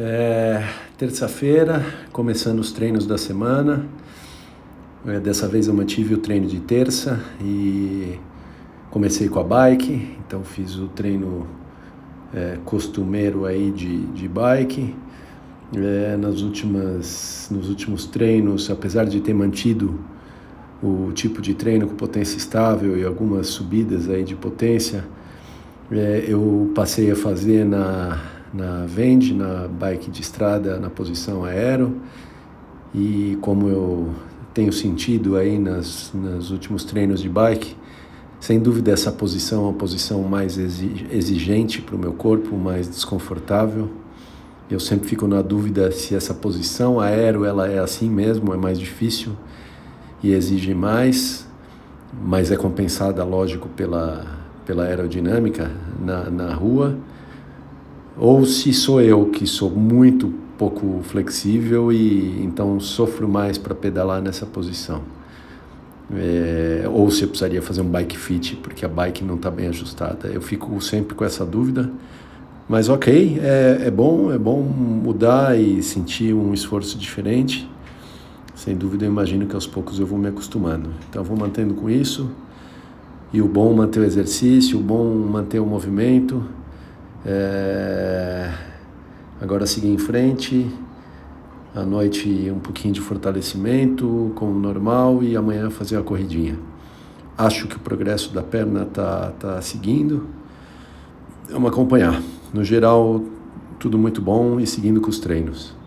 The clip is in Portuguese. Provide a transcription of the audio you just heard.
É, Terça-feira, começando os treinos da semana. É, dessa vez eu mantive o treino de terça e comecei com a bike, então fiz o treino é, costumeiro aí de, de bike. É, nas últimas, nos últimos treinos, apesar de ter mantido o tipo de treino com potência estável e algumas subidas aí de potência, é, eu passei a fazer na na Vende, na bike de estrada, na posição aero. E como eu tenho sentido aí nas, nos últimos treinos de bike, sem dúvida essa posição é uma posição mais exigente para o meu corpo, mais desconfortável. Eu sempre fico na dúvida se essa posição aero ela é assim mesmo, é mais difícil e exige mais, mas é compensada, lógico, pela, pela aerodinâmica na, na rua ou se sou eu que sou muito pouco flexível e então sofro mais para pedalar nessa posição. É, ou se eu precisaria fazer um bike fit, porque a bike não está bem ajustada. Eu fico sempre com essa dúvida. Mas ok, é, é bom, é bom mudar e sentir um esforço diferente. Sem dúvida, eu imagino que aos poucos eu vou me acostumando. Então, vou mantendo com isso. E o bom manter o exercício, o bom manter o movimento é... Agora seguir em frente. À noite um pouquinho de fortalecimento, como normal, e amanhã fazer a corridinha. Acho que o progresso da perna tá, tá seguindo. Vamos acompanhar. No geral, tudo muito bom e seguindo com os treinos.